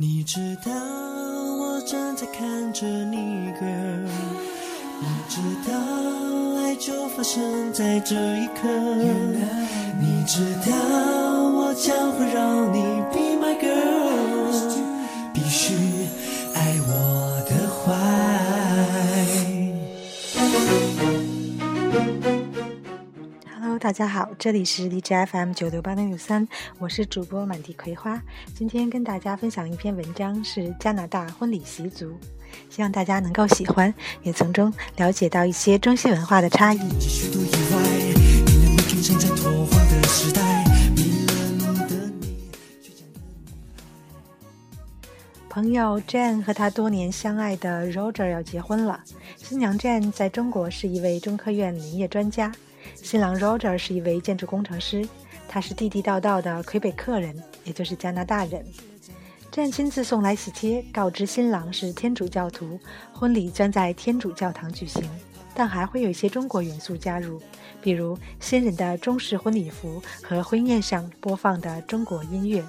你知道我正在看着你，girl。你知道爱就发生在这一刻。你知道我将会让你 Hello，大家好，这里是荔枝 FM 九六八零六三，我是主播满地葵花。今天跟大家分享一篇文章，是加拿大婚礼习俗，希望大家能够喜欢，也从中了解到一些中西文化的差异。朋友 Jane 和他多年相爱的 Roger 要结婚了。新娘 Jane 在中国是一位中科院林业专家，新郎 Roger 是一位建筑工程师。他是地地道道的魁北克人，也就是加拿大人。Jane 亲自送来喜帖，告知新郎是天主教徒，婚礼将在天主教堂举行，但还会有一些中国元素加入，比如新人的中式婚礼服和婚宴上播放的中国音乐。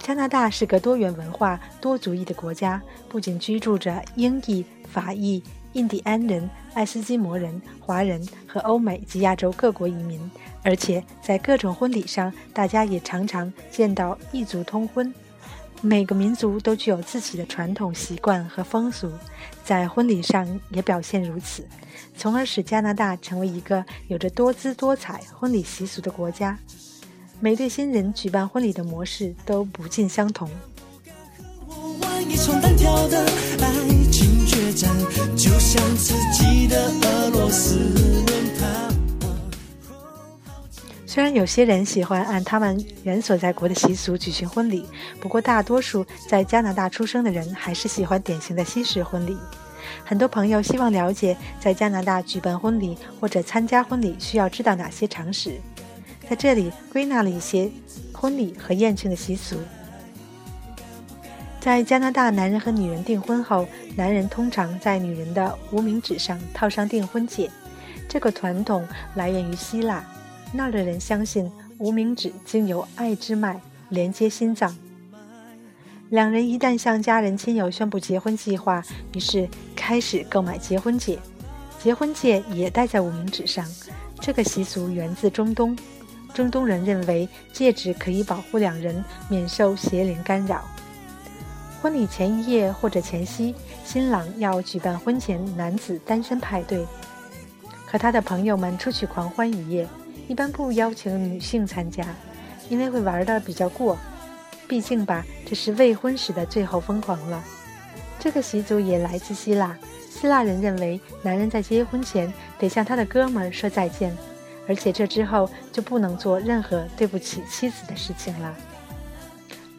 加拿大是个多元文化、多族裔的国家，不仅居住着英裔、法裔、印第安人、爱斯基摩人、华人和欧美及亚洲各国移民，而且在各种婚礼上，大家也常常见到异族通婚。每个民族都具有自己的传统习惯和风俗，在婚礼上也表现如此，从而使加拿大成为一个有着多姿多彩婚礼习俗的国家。每对新人举办婚礼的模式都不尽相同。就像自己的俄罗斯虽然有些人喜欢按他们原所在国的习俗举行婚礼，不过大多数在加拿大出生的人还是喜欢典型的西式婚礼。很多朋友希望了解，在加拿大举办婚礼或者参加婚礼需要知道哪些常识。在这里归纳了一些婚礼和宴请的习俗。在加拿大，男人和女人订婚后，男人通常在女人的无名指上套上订婚戒。这个传统来源于希腊，那儿的人相信无名指经由爱之脉连接心脏。两人一旦向家人亲友宣布结婚计划，于是开始购买结婚戒，结婚戒也戴在无名指上。这个习俗源自中东。中东人认为戒指可以保护两人免受邪灵干扰。婚礼前一夜或者前夕，新郎要举办婚前男子单身派对，和他的朋友们出去狂欢一夜。一般不邀请女性参加，因为会玩的比较过。毕竟吧，这是未婚时的最后疯狂了。这个习俗也来自希腊。希腊人认为，男人在结婚前得向他的哥们儿说再见。而且这之后就不能做任何对不起妻子的事情了。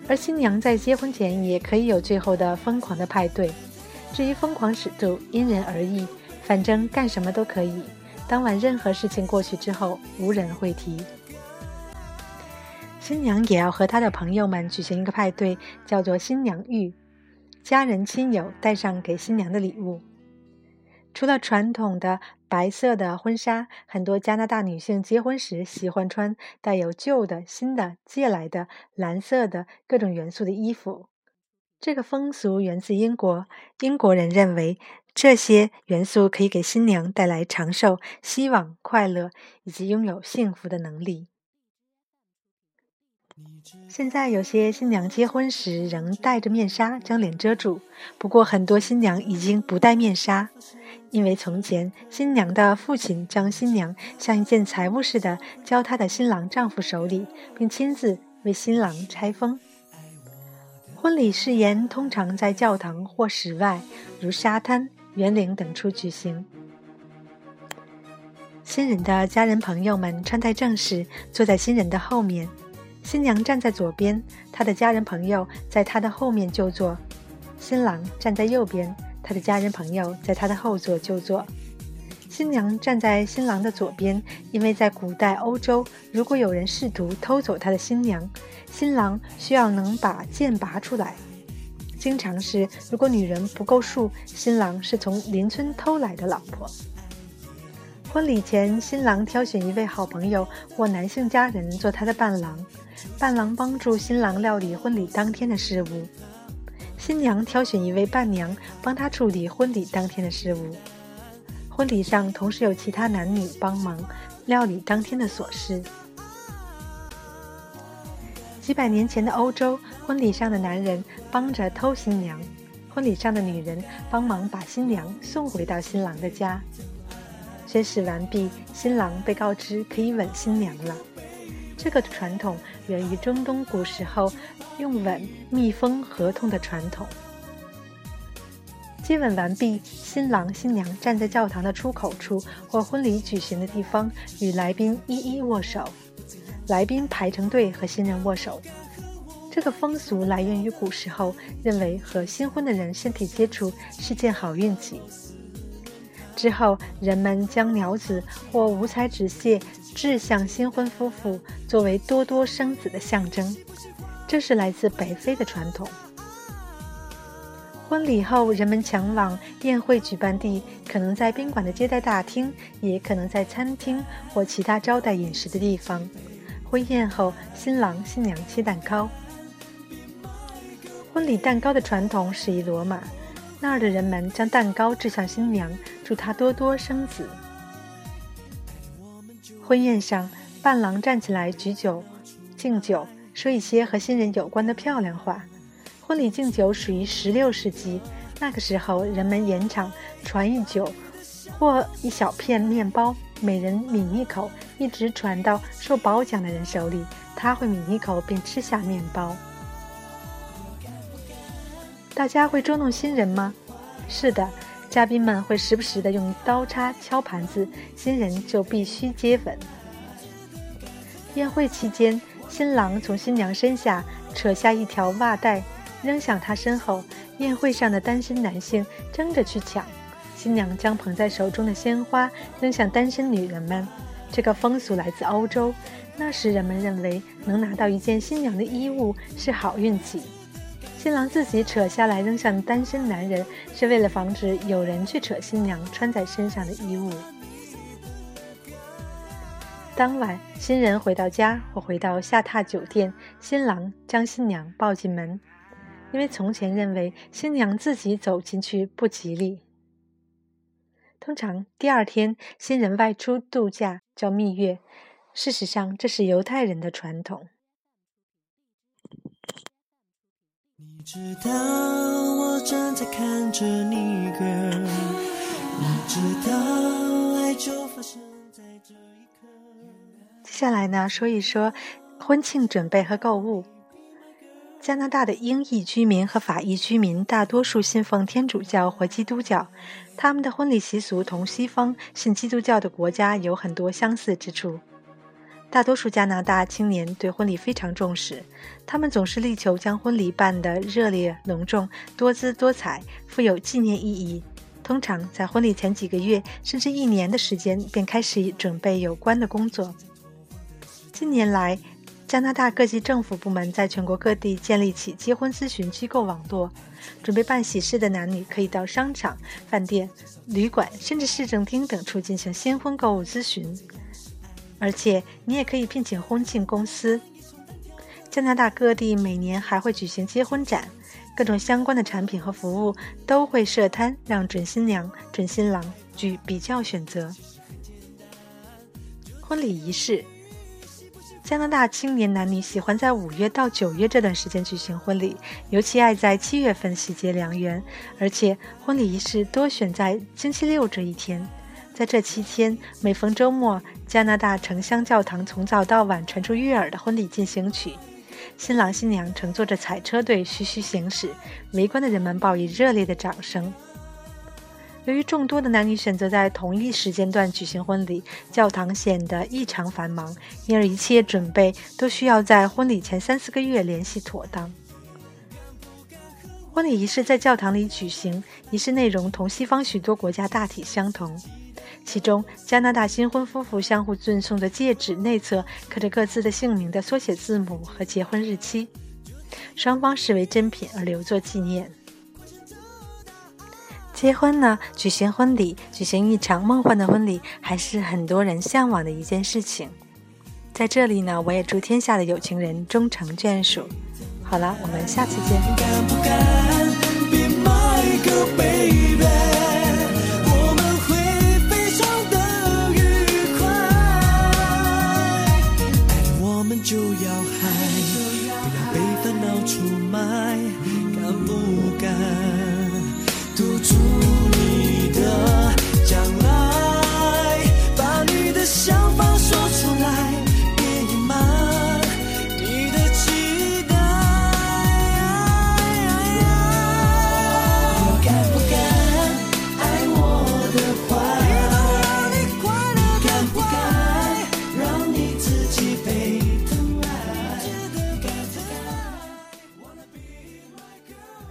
而新娘在结婚前也可以有最后的疯狂的派对，至于疯狂尺度因人而异，反正干什么都可以。当晚任何事情过去之后，无人会提。新娘也要和她的朋友们举行一个派对，叫做新娘浴，家人亲友带上给新娘的礼物。除了传统的白色的婚纱，很多加拿大女性结婚时喜欢穿带有旧的、新的、借来的蓝色的各种元素的衣服。这个风俗源自英国，英国人认为这些元素可以给新娘带来长寿、希望、快乐以及拥有幸福的能力。现在有些新娘结婚时仍戴着面纱将脸遮住，不过很多新娘已经不戴面纱，因为从前新娘的父亲将新娘像一件财物似的交她的新郎丈夫手里，并亲自为新郎拆封。婚礼誓言通常在教堂或室外，如沙滩、园林等处举行。新人的家人朋友们穿戴正式，坐在新人的后面。新娘站在左边，她的家人朋友在她的后面就坐；新郎站在右边，他的家人朋友在他的后座就坐。新娘站在新郎的左边，因为在古代欧洲，如果有人试图偷走他的新娘，新郎需要能把剑拔出来。经常是，如果女人不够数，新郎是从邻村偷来的老婆。婚礼前，新郎挑选一位好朋友或男性家人做他的伴郎，伴郎帮助新郎料理婚礼当天的事务。新娘挑选一位伴娘，帮她处理婚礼当天的事务。婚礼上同时有其他男女帮忙料理当天的琐事。几百年前的欧洲，婚礼上的男人帮着偷新娘，婚礼上的女人帮忙把新娘送回到新郎的家。宣誓完毕，新郎被告知可以吻新娘了。这个传统源于中东古时候用吻密封合同的传统。接吻完毕，新郎新娘站在教堂的出口处或婚礼举行的地方，与来宾一一握手。来宾排成队和新人握手。这个风俗来源于古时候认为和新婚的人身体接触是件好运气。之后，人们将鸟子或五彩纸屑掷向新婚夫妇，作为多多生子的象征。这是来自北非的传统。婚礼后，人们前往宴会举办地，可能在宾馆的接待大厅，也可能在餐厅或其他招待饮食的地方。婚宴后，新郎新娘切蛋糕。婚礼蛋糕的传统始于罗马。那儿的人们将蛋糕掷向新娘，祝她多多生子。婚宴上，伴郎站起来举酒敬酒，说一些和新人有关的漂亮话。婚礼敬酒属于十六世纪，那个时候人们延长传一酒或一小片面包，每人抿一口，一直传到受褒奖的人手里，他会抿一口并吃下面包。大家会捉弄新人吗？是的，嘉宾们会时不时的用刀叉敲盘子，新人就必须接吻。宴会期间，新郎从新娘身下扯下一条袜带，扔向她身后。宴会上的单身男性争着去抢，新娘将捧在手中的鲜花扔向单身女人们。这个风俗来自欧洲，那时人们认为能拿到一件新娘的衣物是好运气。新郎自己扯下来扔向单身男人，是为了防止有人去扯新娘穿在身上的衣物。当晚，新人回到家或回到下榻酒店，新郎将新娘抱进门，因为从前认为新娘自己走进去不吉利。通常第二天，新人外出度假叫蜜月，事实上这是犹太人的传统。你直到我站在看着你，girl。你知道爱就发生在这一刻。接下来呢，说一说婚庆准备和购物。加拿大的英裔居民和法裔居民大多数信奉天主教或基督教，他们的婚礼习俗同西方信基督教的国家有很多相似之处。大多数加拿大青年对婚礼非常重视，他们总是力求将婚礼办得热烈、隆重、多姿多彩、富有纪念意义。通常在婚礼前几个月甚至一年的时间便开始准备有关的工作。近年来，加拿大各级政府部门在全国各地建立起结婚咨询机构网络，准备办喜事的男女可以到商场、饭店、旅馆，甚至市政厅等处进行新婚购物咨询。而且你也可以聘请婚庆公司。加拿大各地每年还会举行结婚展，各种相关的产品和服务都会设摊，让准新娘、准新郎举比较选择。婚礼仪式，加拿大青年男女喜欢在五月到九月这段时间举行婚礼，尤其爱在七月份喜结良缘，而且婚礼仪式多选在星期六这一天。在这期间，每逢周末，加拿大城乡教堂从早到晚传出悦耳的婚礼进行曲，新郎新娘乘坐着彩车队徐徐行驶，围观的人们报以热烈的掌声。由于众多的男女选择在同一时间段举行婚礼，教堂显得异常繁忙，因而一切准备都需要在婚礼前三四个月联系妥当。婚礼仪式在教堂里举行，仪式内容同西方许多国家大体相同。其中，加拿大新婚夫妇相互赠送的戒指内侧刻着各自的姓名的缩写字母和结婚日期，双方视为珍品而留作纪念。结婚呢，举行婚礼，举行一场梦幻的婚礼，还是很多人向往的一件事情。在这里呢，我也祝天下的有情人终成眷属。好了，我们下次见。